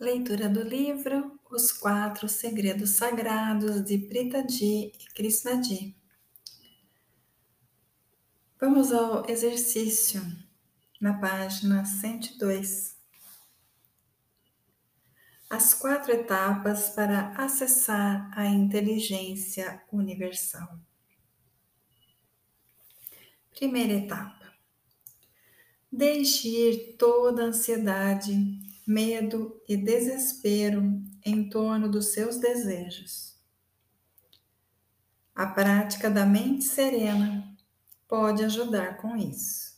Leitura do livro Os Quatro Segredos Sagrados de Pritaji e Krishnadi. Vamos ao exercício na página 102. As quatro etapas para acessar a inteligência universal. Primeira etapa. Deixe ir toda a ansiedade medo e desespero em torno dos seus desejos. A prática da mente serena pode ajudar com isso.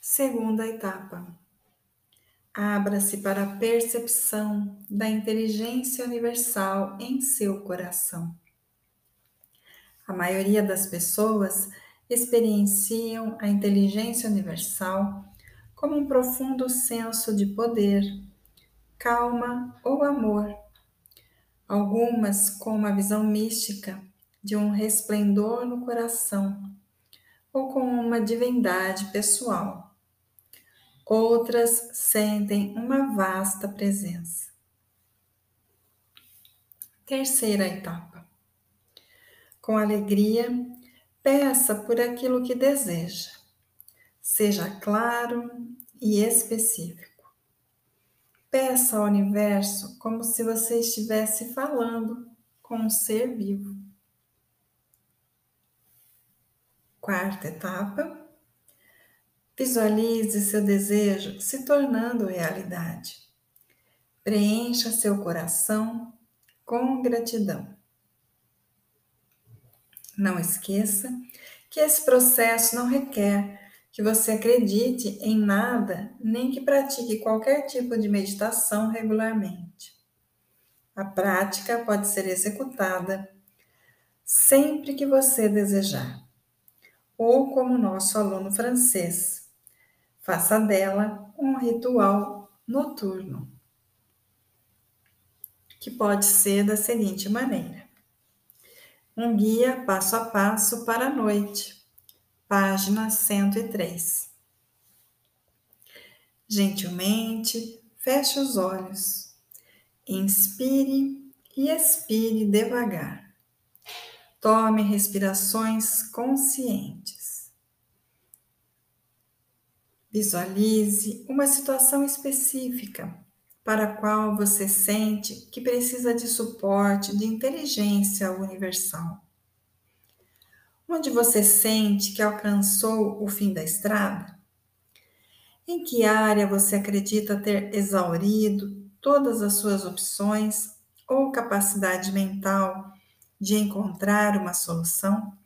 Segunda etapa. Abra-se para a percepção da inteligência universal em seu coração. A maioria das pessoas experienciam a inteligência universal como um profundo senso de poder, calma ou amor. Algumas com uma visão mística de um resplendor no coração ou com uma divindade pessoal. Outras sentem uma vasta presença. Terceira etapa. Com alegria, peça por aquilo que deseja Seja claro e específico. Peça ao universo como se você estivesse falando com um ser vivo. Quarta etapa. Visualize seu desejo se tornando realidade. Preencha seu coração com gratidão. Não esqueça que esse processo não requer que você acredite em nada, nem que pratique qualquer tipo de meditação regularmente. A prática pode ser executada sempre que você desejar, ou como nosso aluno francês, faça dela um ritual noturno, que pode ser da seguinte maneira: um guia passo a passo para a noite página 103. Gentilmente, feche os olhos, inspire e expire devagar. Tome respirações conscientes. Visualize uma situação específica para a qual você sente que precisa de suporte de inteligência universal onde você sente que alcançou o fim da estrada? Em que área você acredita ter exaurido todas as suas opções ou capacidade mental de encontrar uma solução?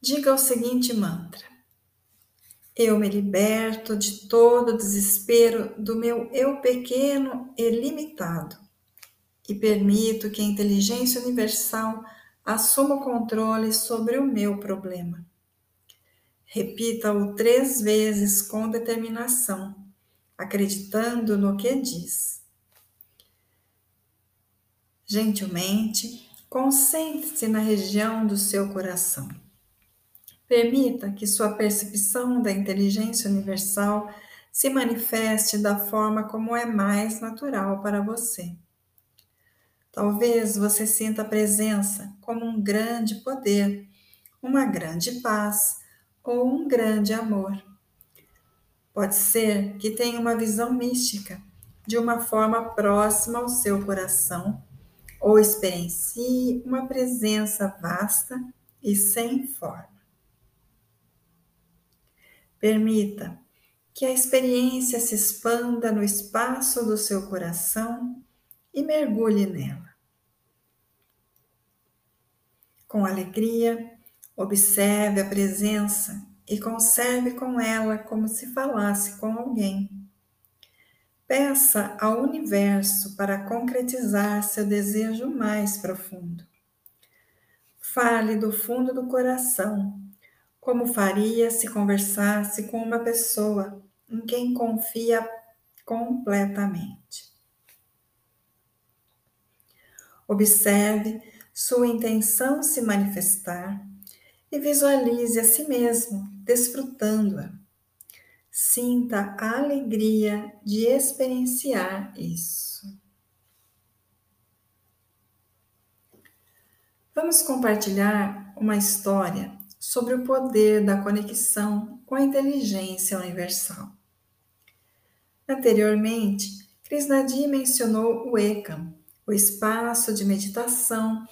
Diga o seguinte mantra: Eu me liberto de todo o desespero do meu eu pequeno e limitado e permito que a inteligência universal assuma o controle sobre o meu problema. Repita-o três vezes com determinação, acreditando no que diz. Gentilmente, concentre-se na região do seu coração. Permita que sua percepção da inteligência universal se manifeste da forma como é mais natural para você. Talvez você sinta a presença como um grande poder, uma grande paz ou um grande amor. Pode ser que tenha uma visão mística de uma forma próxima ao seu coração ou experiencie uma presença vasta e sem forma. Permita que a experiência se expanda no espaço do seu coração e mergulhe nela. Com alegria, observe a presença e conserve com ela como se falasse com alguém. Peça ao universo para concretizar seu desejo mais profundo. Fale do fundo do coração, como faria se conversasse com uma pessoa em quem confia completamente. Observe sua intenção se manifestar e visualize a si mesmo desfrutando-a. Sinta a alegria de experienciar isso. Vamos compartilhar uma história sobre o poder da conexão com a inteligência universal. Anteriormente, Krishnadi mencionou o Ekam, o espaço de meditação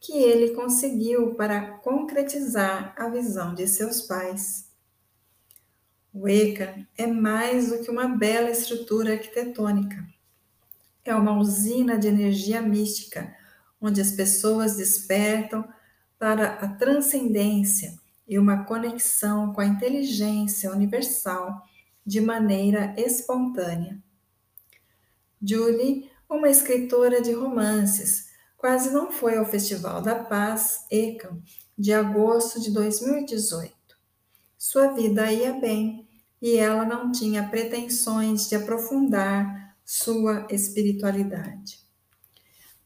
que ele conseguiu para concretizar a visão de seus pais. O Ekam é mais do que uma bela estrutura arquitetônica. É uma usina de energia mística, onde as pessoas despertam para a transcendência e uma conexão com a inteligência universal de maneira espontânea. Julie, uma escritora de romances, quase não foi ao Festival da Paz, ECAM, de agosto de 2018. Sua vida ia bem e ela não tinha pretensões de aprofundar sua espiritualidade.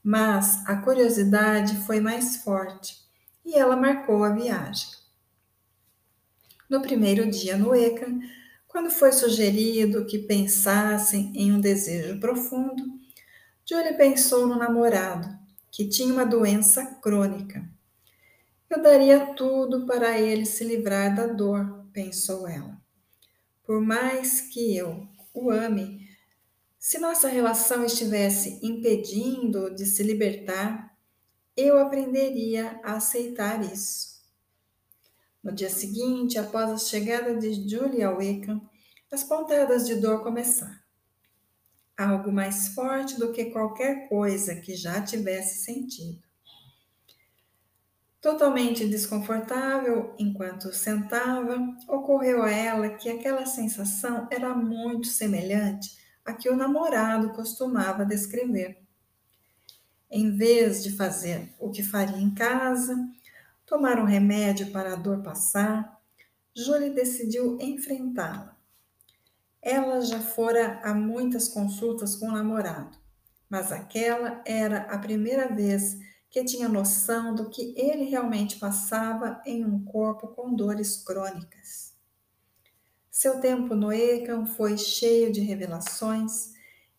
Mas a curiosidade foi mais forte e ela marcou a viagem. No primeiro dia no ECAM, quando foi sugerido que pensassem em um desejo profundo, Julie pensou no namorado, que tinha uma doença crônica. Eu daria tudo para ele se livrar da dor, pensou ela. Por mais que eu o ame, se nossa relação estivesse impedindo de se libertar, eu aprenderia a aceitar isso. No dia seguinte, após a chegada de Julie ao Wickham, as pontadas de dor começaram. Algo mais forte do que qualquer coisa que já tivesse sentido. Totalmente desconfortável enquanto sentava, ocorreu a ela que aquela sensação era muito semelhante à que o namorado costumava descrever. Em vez de fazer o que faria em casa, tomar um remédio para a dor passar, Julie decidiu enfrentá-la. Ela já fora a muitas consultas com o namorado, mas aquela era a primeira vez que tinha noção do que ele realmente passava em um corpo com dores crônicas. Seu tempo no ECAM foi cheio de revelações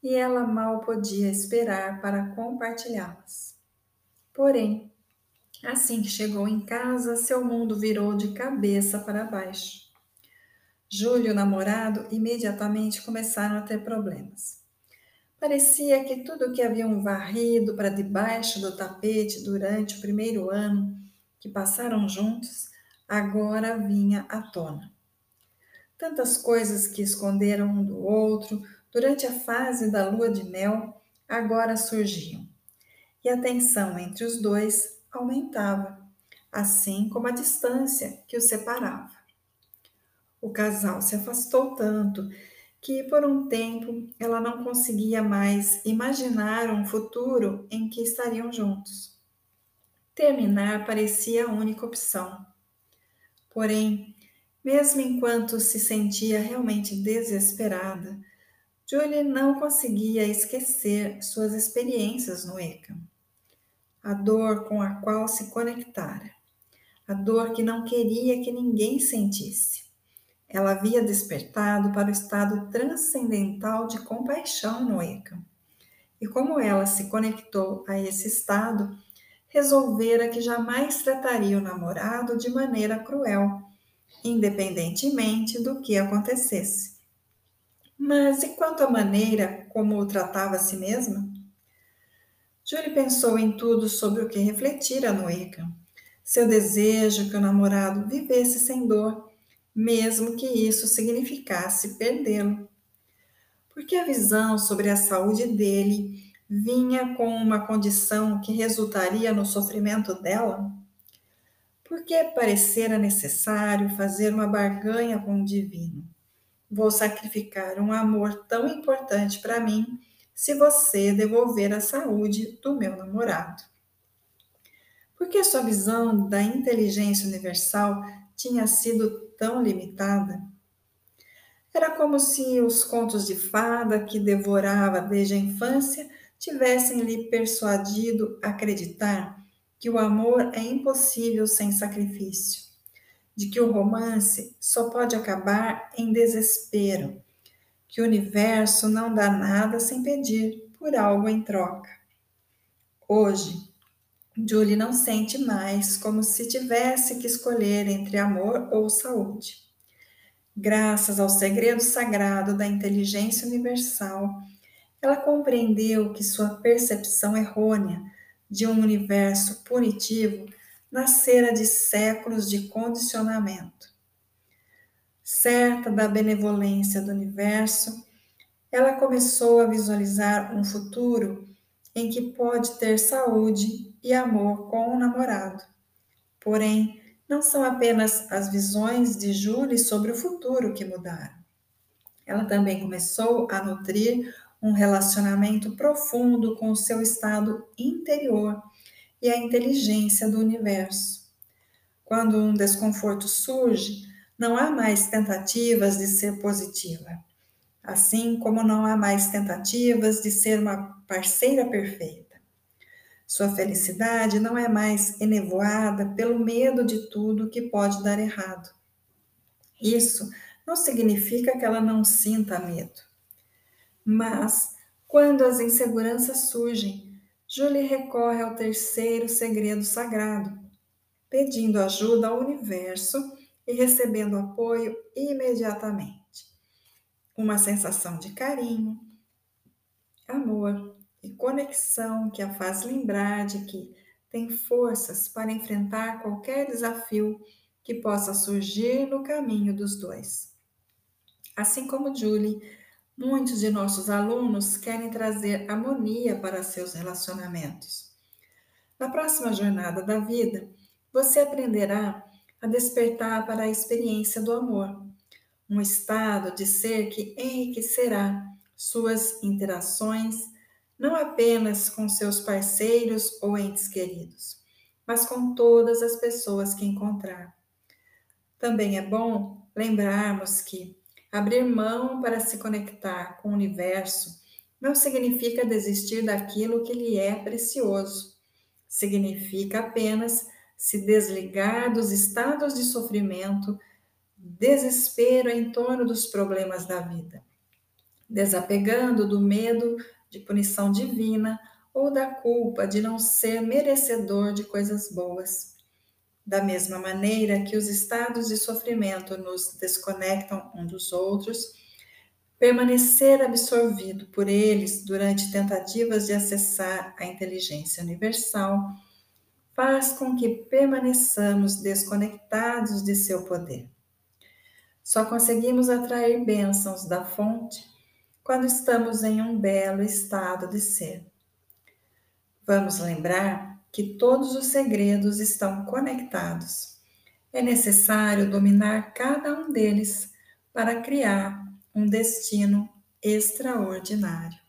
e ela mal podia esperar para compartilhá-las. Porém, Assim que chegou em casa, seu mundo virou de cabeça para baixo. Júlio e o namorado imediatamente começaram a ter problemas. Parecia que tudo que haviam varrido para debaixo do tapete durante o primeiro ano que passaram juntos agora vinha à tona. Tantas coisas que esconderam um do outro durante a fase da lua de mel agora surgiam. E a tensão entre os dois aumentava, assim como a distância que os separava. O casal se afastou tanto que, por um tempo, ela não conseguia mais imaginar um futuro em que estariam juntos. Terminar parecia a única opção. Porém, mesmo enquanto se sentia realmente desesperada, Julie não conseguia esquecer suas experiências no ECA a dor com a qual se conectara, a dor que não queria que ninguém sentisse. Ela havia despertado para o estado transcendental de compaixão no Eka. E como ela se conectou a esse estado, resolvera que jamais trataria o namorado de maneira cruel, independentemente do que acontecesse. Mas e quanto à maneira como o tratava a si mesma? Julie pensou em tudo sobre o que refletira no Eka. Seu desejo que o namorado vivesse sem dor, mesmo que isso significasse perdê-lo. Porque a visão sobre a saúde dele vinha com uma condição que resultaria no sofrimento dela? Por que parecera necessário fazer uma barganha com o divino? Vou sacrificar um amor tão importante para mim se você devolver a saúde do meu namorado. Porque sua visão da inteligência universal tinha sido tão limitada? Era como se os contos de fada que devorava desde a infância tivessem lhe persuadido a acreditar que o amor é impossível sem sacrifício, de que o romance só pode acabar em desespero, que o universo não dá nada sem pedir por algo em troca. Hoje, Julie não sente mais como se tivesse que escolher entre amor ou saúde. Graças ao segredo sagrado da inteligência universal, ela compreendeu que sua percepção errônea de um universo punitivo nascera de séculos de condicionamento. Certa da benevolência do universo, ela começou a visualizar um futuro em que pode ter saúde e amor com o namorado. Porém, não são apenas as visões de Julie sobre o futuro que mudaram. Ela também começou a nutrir um relacionamento profundo com o seu estado interior e a inteligência do universo. Quando um desconforto surge, não há mais tentativas de ser positiva, assim como não há mais tentativas de ser uma parceira perfeita. Sua felicidade não é mais enevoada pelo medo de tudo que pode dar errado. Isso não significa que ela não sinta medo. Mas, quando as inseguranças surgem, Julie recorre ao terceiro segredo sagrado, pedindo ajuda ao universo e recebendo apoio imediatamente. Uma sensação de carinho, amor e conexão que a faz lembrar de que tem forças para enfrentar qualquer desafio que possa surgir no caminho dos dois. Assim como Julie, Muitos de nossos alunos querem trazer harmonia para seus relacionamentos. Na próxima jornada da vida, você aprenderá a despertar para a experiência do amor, um estado de ser que enriquecerá suas interações, não apenas com seus parceiros ou entes queridos, mas com todas as pessoas que encontrar. Também é bom lembrarmos que Abrir mão para se conectar com o universo não significa desistir daquilo que lhe é precioso. Significa apenas se desligar dos estados de sofrimento, desespero em torno dos problemas da vida, desapegando do medo de punição divina ou da culpa de não ser merecedor de coisas boas. Da mesma maneira que os estados de sofrimento nos desconectam um dos outros, permanecer absorvido por eles durante tentativas de acessar a inteligência universal faz com que permaneçamos desconectados de seu poder. Só conseguimos atrair bênçãos da fonte quando estamos em um belo estado de ser. Vamos lembrar que todos os segredos estão conectados. É necessário dominar cada um deles para criar um destino extraordinário.